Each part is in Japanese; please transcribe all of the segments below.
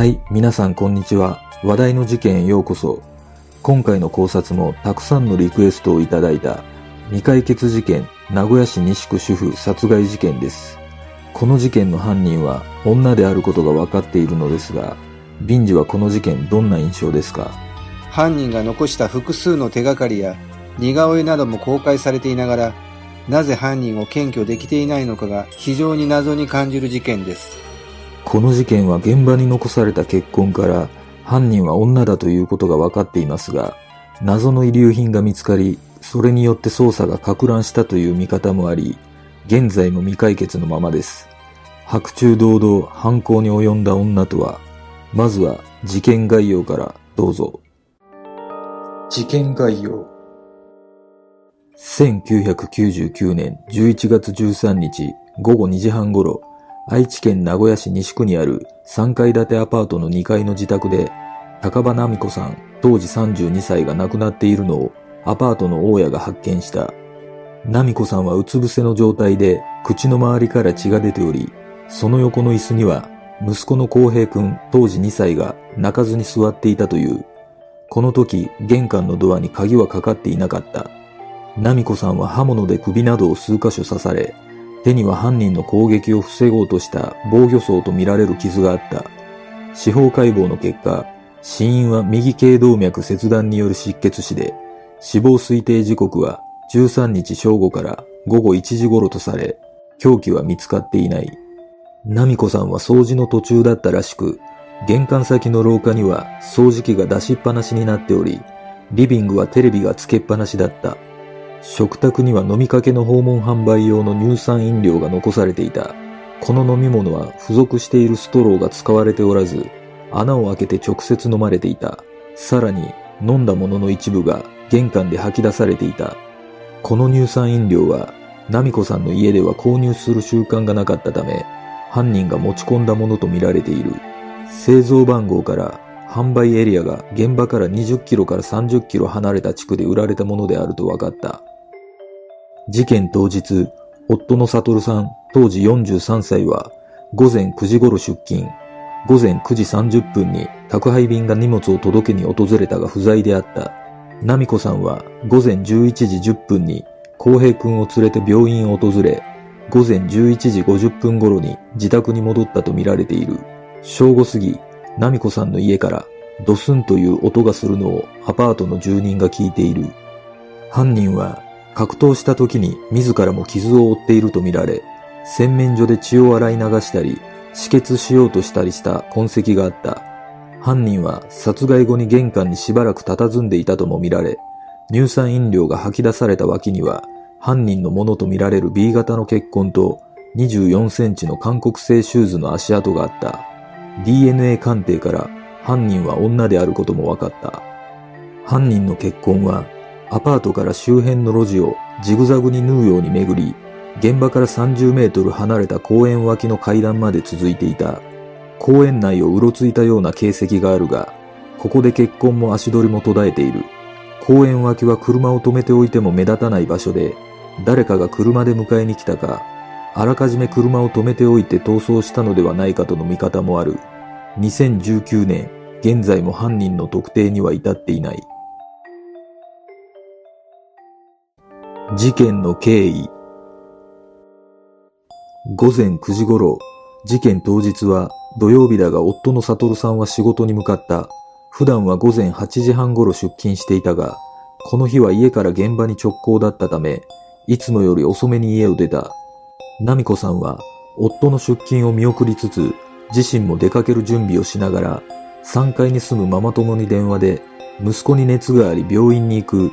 はい、皆さんこんにちは。話題の事件へようこそ。今回の考察もたくさんのリクエストをいただいた未解決事件名古屋市西区主婦殺害事件です。この事件の犯人は女であることが分かっているのですが、ビンジはこの事件どんな印象ですか？犯人が残した複数の手がかりや似顔絵なども公開されていながら、なぜ犯人を検挙できていないのかが非常に謎に感じる事件です。この事件は現場に残された血痕から犯人は女だということが分かっていますが、謎の遺留品が見つかり、それによって捜査が攪乱したという見方もあり、現在も未解決のままです。白昼堂々犯行に及んだ女とは、まずは事件概要からどうぞ。事件概要1999年11月13日午後2時半頃、愛知県名古屋市西区にある3階建てアパートの2階の自宅で、高場奈美子さん当時32歳が亡くなっているのをアパートの大家が発見した。奈美子さんはうつ伏せの状態で口の周りから血が出ており、その横の椅子には息子の浩平くん当時2歳が泣かずに座っていたという。この時、玄関のドアに鍵はかかっていなかった。奈美子さんは刃物で首などを数箇所刺され、手には犯人の攻撃を防ごうとした防御創とみられる傷があった。司法解剖の結果、死因は右頸動脈切断による失血死で、死亡推定時刻は13日正午から午後1時頃とされ、凶器は見つかっていない。奈美子さんは掃除の途中だったらしく、玄関先の廊下には掃除機が出しっぱなしになっており、リビングはテレビがつけっぱなしだった。食卓には飲みかけの訪問販売用の乳酸飲料が残されていた。この飲み物は付属しているストローが使われておらず、穴を開けて直接飲まれていた。さらに、飲んだものの一部が玄関で吐き出されていた。この乳酸飲料は、奈美子さんの家では購入する習慣がなかったため、犯人が持ち込んだものとみられている。製造番号から販売エリアが現場から20キロから30キロ離れた地区で売られたものであると分かった。事件当日、夫の悟さん、当時43歳は、午前9時頃出勤、午前9時30分に宅配便が荷物を届けに訪れたが不在であった。奈美子さんは午前11時10分に浩平くんを連れて病院を訪れ、午前11時50分頃に自宅に戻ったとみられている。正午過ぎ、奈美子さんの家からドスンという音がするのをアパートの住人が聞いている。犯人は格闘した時に自らも傷を負っているとみられ、洗面所で血を洗い流したり、止血しようとしたりした痕跡があった。犯人は殺害後に玄関にしばらく佇んでいたとも見られ、乳酸飲料が吐き出された脇には、犯人のものとみられる B 型の血痕と24センチの韓国製シューズの足跡があった。DNA 鑑定から犯人は女であることも分かった。犯人の血痕はアパートから周辺の路地をジグザグに縫うように巡り、現場から30メートル離れた公園脇の階段まで続いていた。公園内をうろついたような形跡があるが、ここで血痕も足取りも途絶えている。公園脇は車を止めておいても目立たない場所で、誰かが車で迎えに来たか、あらかじめ車を止めておいて逃走したのではないかとの見方もある。2019年、現在も犯人の特定には至っていない。事件の経緯午前9時頃、事件当日は土曜日だが夫の悟さんは仕事に向かった。普段は午前8時半頃出勤していたが、この日は家から現場に直行だったため、いつもより遅めに家を出た。奈美子さんは夫の出勤を見送りつつ、自身も出かける準備をしながら、3階に住むママ友に電話で、息子に熱があり病院に行く、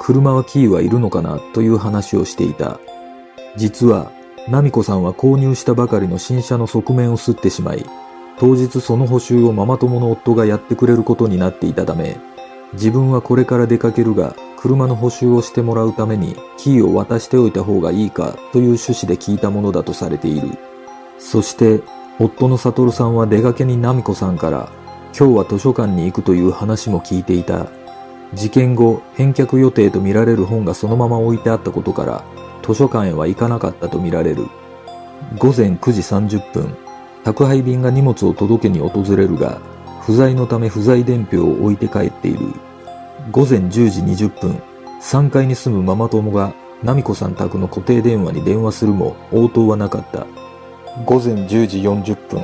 車はキーはいるのかなという話をしていた。実は、奈美子さんは購入したばかりの新車の側面を擦ってしまい、当日その補修をママ友の夫がやってくれることになっていたため、自分はこれから出かけるが、車の補修をしてもらうためにキーを渡しておいた方がいいかという趣旨で聞いたものだとされている。そして、夫の悟さんは出かけに奈美子さんから、今日は図書館に行くという話も聞いていた。事件後、返却予定とみられる本がそのまま置いてあったことから、図書館へは行かなかったとみられる。午前9時30分、宅配便が荷物を届けに訪れるが、不在のため不在伝票を置いて帰っている。午前10時20分、3階に住むママ友が、ナミコさん宅の固定電話に電話するも応答はなかった。午前10時40分、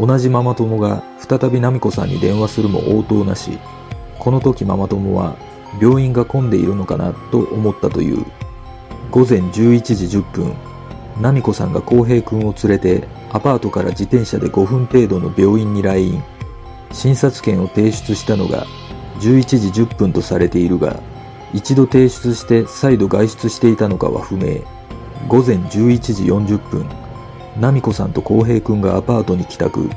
同じママ友が再びナミコさんに電話するも応答なし。この時ママ友は病院が混んでいるのかなと思ったという。午前11時10分、ナミコさんが浩平くんを連れてアパートから自転車で5分程度の病院に来院。診察券を提出したのが11時10分とされているが、一度提出して再度外出していたのかは不明。午前11時40分、ナミコさんと浩平くんがアパートに帰宅。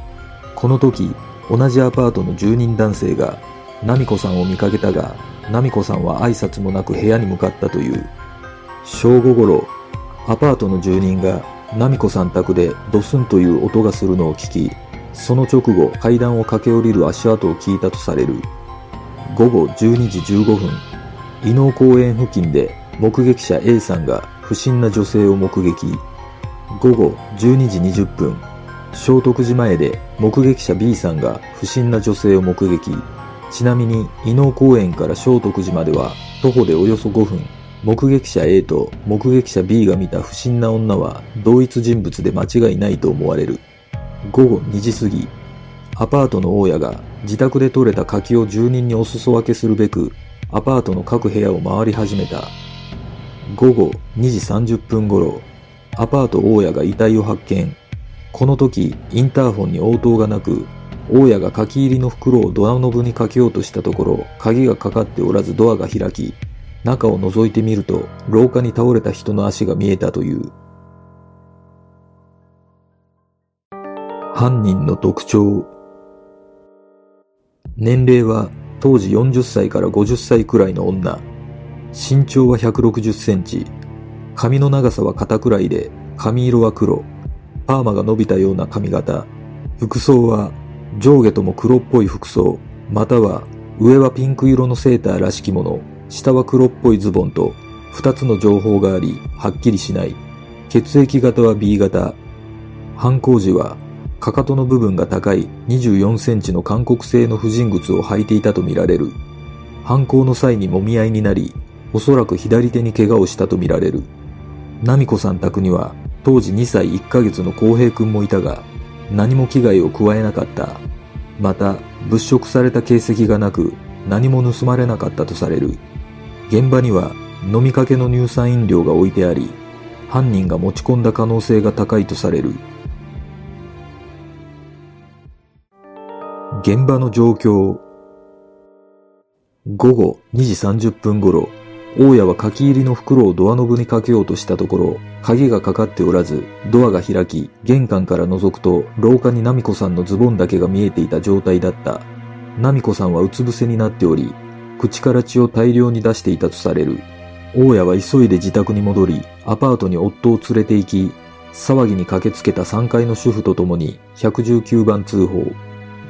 この時、同じアパートの住人男性がナミコさんを見かけたが、ナミコさんは挨拶もなく部屋に向かったという。正午頃、アパートの住人がナミコさん宅でドスンという音がするのを聞き、その直後階段を駆け下りる足跡を聞いたとされる。午後12時15分、伊能公園付近で目撃者 A さんが不審な女性を目撃。午後12時20分、聖徳寺前で目撃者 B さんが不審な女性を目撃。ちなみに、伊能公園から聖徳寺までは徒歩でおよそ5分。目撃者 A と目撃者 B が見た不審な女は同一人物で間違いないと思われる。午後2時過ぎ、アパートの大家が自宅で採れた柿を住人にお裾分けするべく、アパートの各部屋を回り始めた。午後2時30分頃、アパート大家が遺体を発見。この時、インターフォンに応答がなく、大家が書き入りの袋をドアノブにかけようとしたところ、鍵がかかっておらずドアが開き、中を覗いてみると、廊下に倒れた人の足が見えたという。犯人の特徴。年齢は当時40歳から50歳くらいの女。身長は160センチ。髪の長さは肩くらいで、髪色は黒。パーマが伸びたような髪型。服装は上下とも黒っぽい服装、または上はピンク色のセーターらしきもの、下は黒っぽいズボンと二つの情報があり、はっきりしない。血液型は B 型。犯行時は、かかとの部分が高い24センチの韓国製の婦人靴を履いていたとみられる。犯行の際に揉み合いになり、おそらく左手に怪我をしたとみられる。ナミコさん宅には、当時2歳1ヶ月の浩平くんもいたが、何も危害を加えなかった。また、物色された形跡がなく、何も盗まれなかったとされる。現場には飲みかけの乳酸飲料が置いてあり、犯人が持ち込んだ可能性が高いとされる。現場の状況。午後2時30分頃、大家は書き入りの袋をドアノブにかけようとしたところ、鍵がかかっておらず、ドアが開き、玄関から覗くと、廊下にナミコさんのズボンだけが見えていた状態だった。ナミコさんはうつ伏せになっており、口から血を大量に出していたとされる。大家は急いで自宅に戻り、アパートに夫を連れて行き、騒ぎに駆けつけた3階の主婦と共に119番通報。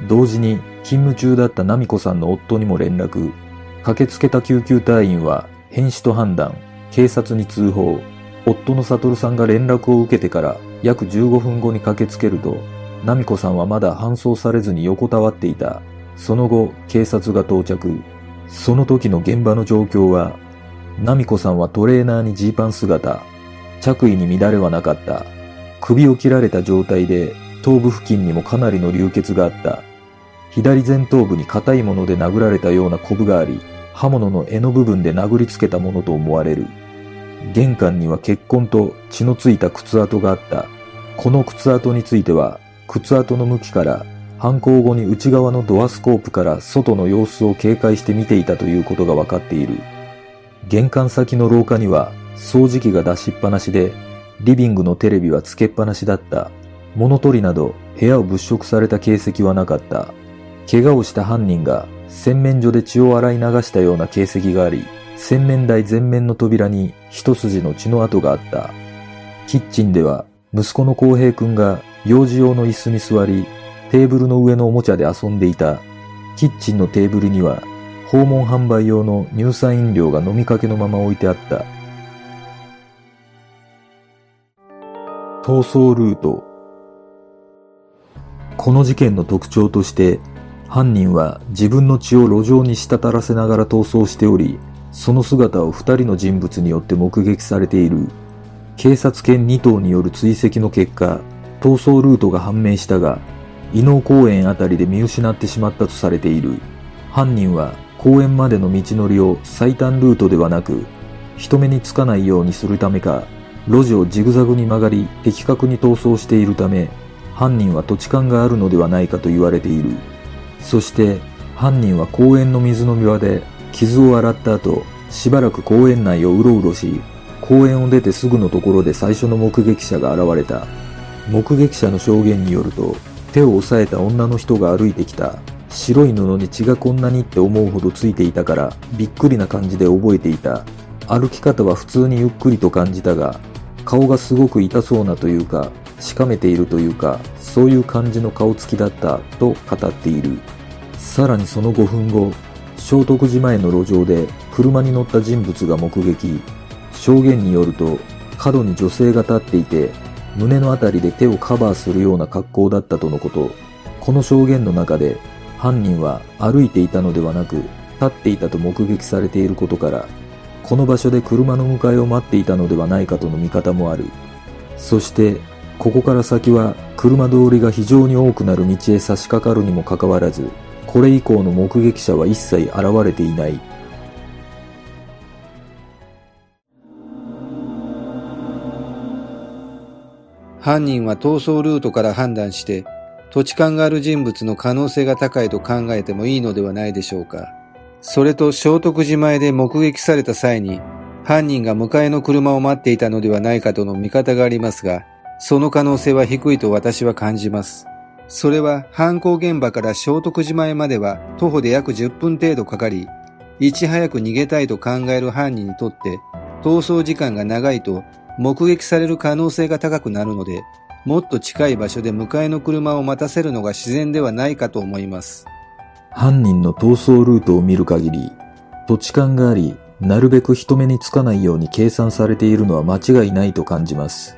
同時に勤務中だったナミコさんの夫にも連絡。駆けつけた救急隊員は変死と判断、警察に通報、夫の悟さんが連絡を受けてから約15分後に駆けつけると、ナミコさんはまだ搬送されずに横たわっていた。その後、警察が到着。その時の現場の状況は、ナミコさんはトレーナーにジーパン姿、着衣に乱れはなかった。首を切られた状態で、頭部付近にもかなりの流血があった。左前頭部に硬いもので殴られたようなコブがあり、刃物の柄の部分で殴りつけたものと思われる。玄関には血痕と血のついた靴跡があった。この靴跡については、靴跡の向きから犯行後に内側のドアスコープから外の様子を警戒して見ていたということが分かっている。玄関先の廊下には掃除機が出しっぱなしで、リビングのテレビはつけっぱなしだった。物取りなど部屋を物色された形跡はなかった。怪我をした犯人が洗面所で血を洗い流したような形跡があり、洗面台前面の扉に一筋の血の跡があった。キッチンでは息子の浩平くんが幼児用の椅子に座り、テーブルの上のおもちゃで遊んでいた。キッチンのテーブルには訪問販売用の乳酸飲料が飲みかけのまま置いてあった。逃走ルート。この事件の特徴として、犯人は自分の血を路上に滴らせながら逃走しており、その姿を二人の人物によって目撃されている。警察犬2頭による追跡の結果、逃走ルートが判明したが、伊能公園あたりで見失ってしまったとされている。犯人は公園までの道のりを最短ルートではなく、人目につかないようにするためか、路地をジグザグに曲がり的確に逃走しているため、犯人は土地勘があるのではないかと言われている。そして犯人は公園の水飲み場で傷を洗った後、しばらく公園内をうろうろし、公園を出てすぐのところで最初の目撃者が現れた。目撃者の証言によると、手を押さえた女の人が歩いてきた。白い布に血がこんなにって思うほどついていたからびっくりな感じで覚えていた。歩き方は普通にゆっくりと感じたが、顔がすごく痛そうなというか、しかめているというか、そういう感じの顔つきだったと語っている。さらにその5分後、聖徳寺前の路上で車に乗った人物が目撃。証言によると、角に女性が立っていて、胸のあたりで手をカバーするような格好だったとのこと。この証言の中で、犯人は歩いていたのではなく、立っていたと目撃されていることから、この場所で車の迎えを待っていたのではないかとの見方もある。そして、ここから先は車通りが非常に多くなる道へ差し掛かるにもかかわらず、これ以降の目撃者は一切現れていない。犯人は逃走ルートから判断して、土地勘がある人物の可能性が高いと考えてもいいのではないでしょうか。それと聖徳寺前で目撃された際に、犯人が迎えの車を待っていたのではないかとの見方がありますが、その可能性は低いと私は感じます。それは犯行現場から聖徳寺前までは徒歩で約10分程度かかり、いち早く逃げたいと考える犯人にとって逃走時間が長いと目撃される可能性が高くなるので、もっと近い場所で迎えの車を待たせるのが自然ではないかと思います。犯人の逃走ルートを見る限り、土地勘があり、なるべく人目につかないように計算されているのは間違いないと感じます。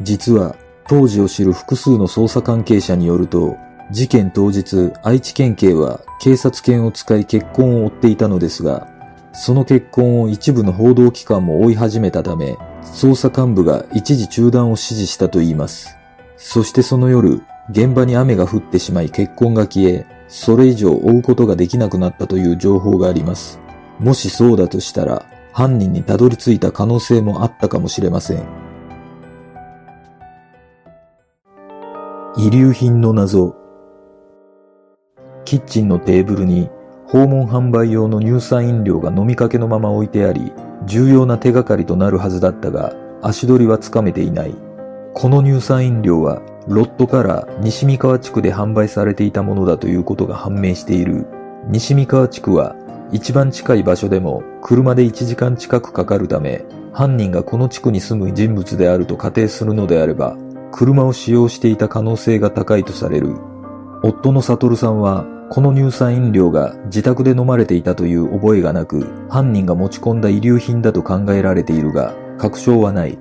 実は、当時を知る複数の捜査関係者によると、事件当日、愛知県警は警察犬を使い結婚を追っていたのですが、その結婚を一部の報道機関も追い始めたため、捜査幹部が一時中断を指示したといいます。そしてその夜、現場に雨が降ってしまい結婚が消え、それ以上追うことができなくなったという情報があります。もしそうだとしたら、犯人にたどり着いた可能性もあったかもしれません。遺留品の謎。キッチンのテーブルに訪問販売用の乳酸飲料が飲みかけのまま置いてあり、重要な手がかりとなるはずだったが、足取りはつかめていない。この乳酸飲料は、ロットから西三河地区で販売されていたものだということが判明している。西三河地区は、一番近い場所でも車で1時間近くかかるため、犯人がこの地区に住む人物であると仮定するのであれば、車を使用していた可能性が高いとされる。夫の悟さんはこの乳酸飲料が自宅で飲まれていたという覚えがなく、犯人が持ち込んだ遺留品だと考えられているが、確証はない。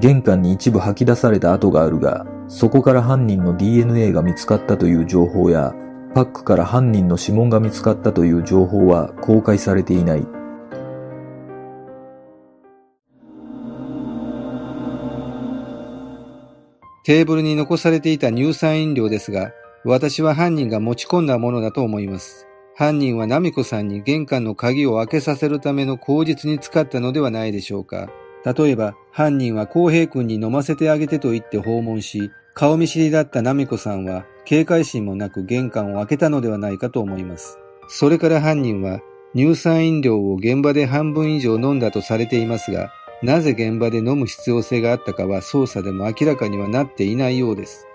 玄関に一部吐き出された跡があるが、そこから犯人の DNA が見つかったという情報や、パックから犯人の指紋が見つかったという情報は公開されていない。テーブルに残されていた乳酸飲料ですが、私は犯人が持ち込んだものだと思います。犯人はナミコさんに玄関の鍵を開けさせるための口実に使ったのではないでしょうか。例えば、犯人は浩平君に飲ませてあげてと言って訪問し、顔見知りだったナミコさんは警戒心もなく玄関を開けたのではないかと思います。それから犯人は乳酸飲料を現場で半分以上飲んだとされていますが、なぜ現場で飲む必要性があったかは捜査でも明らかにはなっていないようです。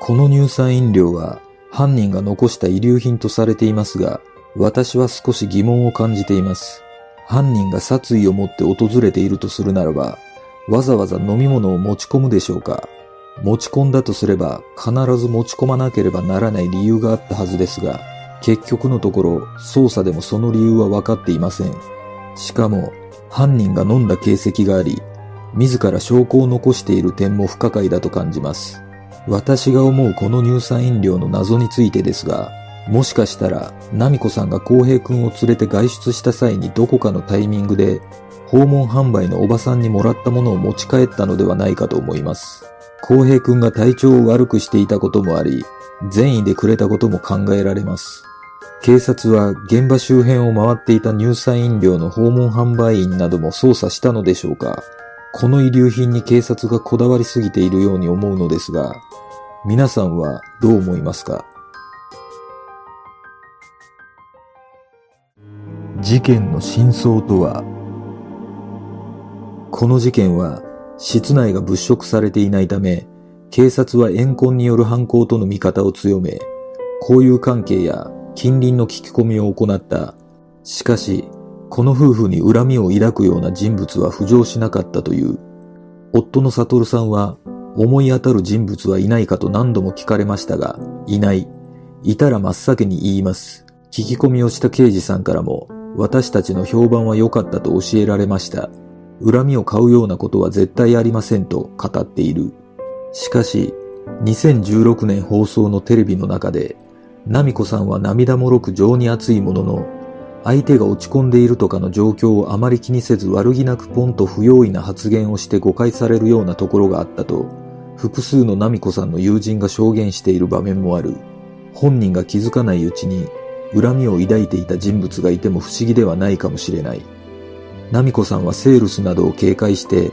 この乳酸飲料は犯人が残した遺留品とされていますが、私は少し疑問を感じています。犯人が殺意を持って訪れているとするならば、わざわざ飲み物を持ち込むでしょうか持ち込んだとすれば必ず持ち込まなければならない理由があったはずですが、結局のところ捜査でもその理由は分かっていません。しかも犯人が飲んだ形跡があり、自ら証拠を残している点も不可解だと感じます。私が思うこの乳酸飲料の謎についてですが、もしかしたら、ナミコさんが浩平くんを連れて外出した際にどこかのタイミングで、訪問販売のおばさんにもらったものを持ち帰ったのではないかと思います。浩平くんが体調を悪くしていたこともあり、善意でくれたことも考えられます。警察は現場周辺を回っていた乳酸飲料の訪問販売員なども捜査したのでしょうか。この遺留品に警察がこだわりすぎているように思うのですが、皆さんはどう思いますか？事件の真相とは？この事件は室内が物色されていないため、警察は怨恨による犯行との見方を強め、交友関係や近隣の聞き込みを行った。しかし、この夫婦に恨みを抱くような人物は浮上しなかったという。夫の悟さんは、思い当たる人物はいないかと何度も聞かれましたが、いない。いたら真っ先に言います。聞き込みをした刑事さんからも、私たちの評判は良かったと教えられました。恨みを買うようなことは絶対ありませんと語っている。しかし、2016年放送のテレビの中で、ナミコさんは涙もろく情に熱いものの、相手が落ち込んでいるとかの状況をあまり気にせず悪気なくポンと不用意な発言をして誤解されるようなところがあったと、複数のナミコさんの友人が証言している場面もある。本人が気づかないうちに恨みを抱いていた人物がいても不思議ではないかもしれない。ナミコさんはセールスなどを警戒して、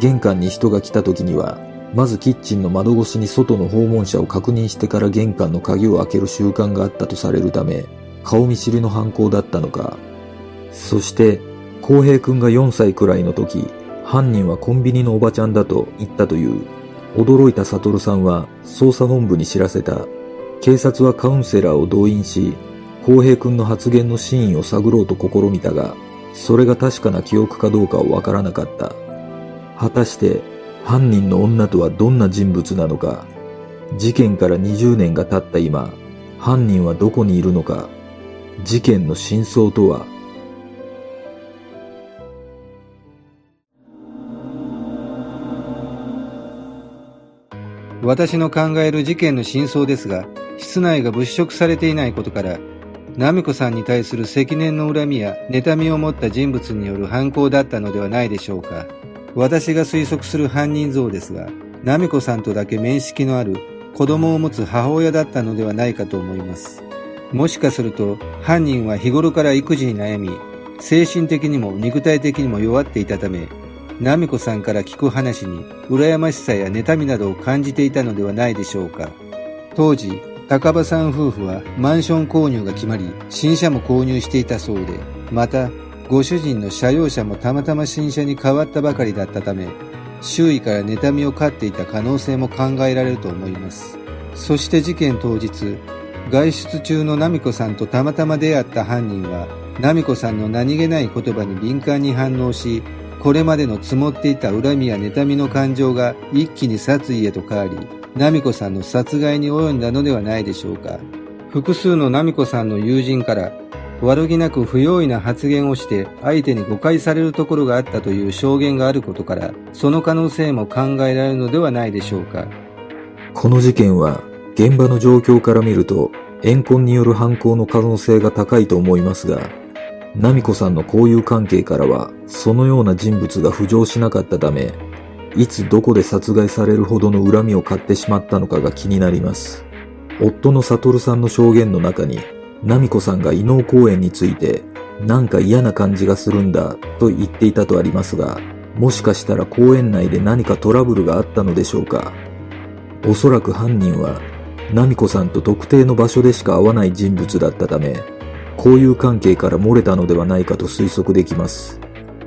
玄関に人が来た時には、まずキッチンの窓越しに外の訪問者を確認してから玄関の鍵を開ける習慣があったとされるため、顔見知りの犯行だったのか。そして、浩平くんが4歳くらいの時、犯人はコンビニのおばちゃんだと言ったという。驚いた悟さんは捜査本部に知らせた。警察はカウンセラーを動員し、浩平くんの発言の真意を探ろうと試みたが、それが確かな記憶かどうかはわからなかった。果たして犯人の女とはどんな人物なのか、事件から20年が経った今、犯人はどこにいるのか、事件の真相とは、私の考える事件の真相ですが、室内が物色されていないことから、ナミコさんに対する積年の恨みや妬みを持った人物による犯行だったのではないでしょうか。私が推測する犯人像ですが、ナミコさんとだけ面識のある子供を持つ母親だったのではないかと思います。もしかすると犯人は日頃から育児に悩み、精神的にも肉体的にも弱っていたため、ナミコさんから聞く話に羨ましさや妬みなどを感じていたのではないでしょうか。当時、高場さん夫婦はマンション購入が決まり、新車も購入していたそうで、また、ご主人の車用車もたまたま新車に変わったばかりだったため、周囲から妬みを飼っていた可能性も考えられると思います。そして事件当日、外出中のナミコさんとたまたま出会った犯人は、ナミコさんの何気ない言葉に敏感に反応し、これまでの積もっていた恨みや妬みの感情が一気に殺意へと変わり、ナミコさんの殺害に及んだのではないでしょうか。複数のナミコさんの友人から悪気なく不用意な発言をして相手に誤解されるところがあったという証言があることからその可能性も考えられるのではないでしょうか。この事件は現場の状況から見ると怨恨による犯行の可能性が高いと思いますが、ナミコさんの交友関係からはそのような人物が浮上しなかったため、いつどこで殺害されるほどの恨みを買ってしまったのかが気になります。夫の悟さんの証言の中に、ナミコさんが異能公園について、なんか嫌な感じがするんだと言っていたとありますが、もしかしたら公園内で何かトラブルがあったのでしょうか。おそらく犯人は、ナミコさんと特定の場所でしか会わない人物だったため、交友関係から漏れたのではないかと推測できます。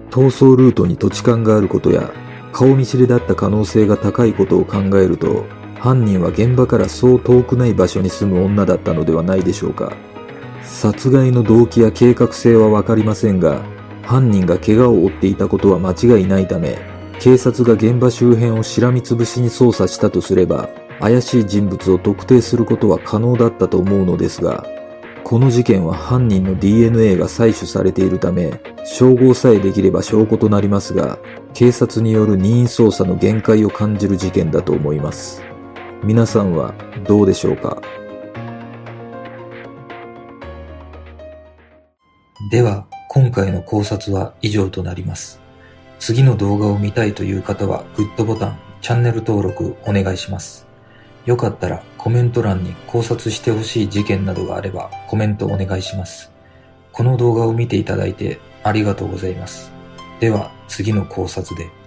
逃走ルートに土地勘があることや、顔見知りだった可能性が高いことを考えると、犯人は現場からそう遠くない場所に住む女だったのではないでしょうか。殺害の動機や計画性はわかりませんが、犯人が怪我を負っていたことは間違いないため、警察が現場周辺をしらみつぶしに捜査したとすれば、怪しい人物を特定することは可能だったと思うのですが、この事件は犯人の DNA が採取されているため、照合さえできれば証拠となりますが、警察による任意捜査の限界を感じる事件だと思います。皆さんはどうでしょうか？では、今回の考察は以上となります。次の動画を見たいという方はグッドボタン、チャンネル登録お願いします。よかったらコメント欄に考察してほしい事件などがあればコメントお願いします。この動画を見ていただいてありがとうございます。では次の考察で。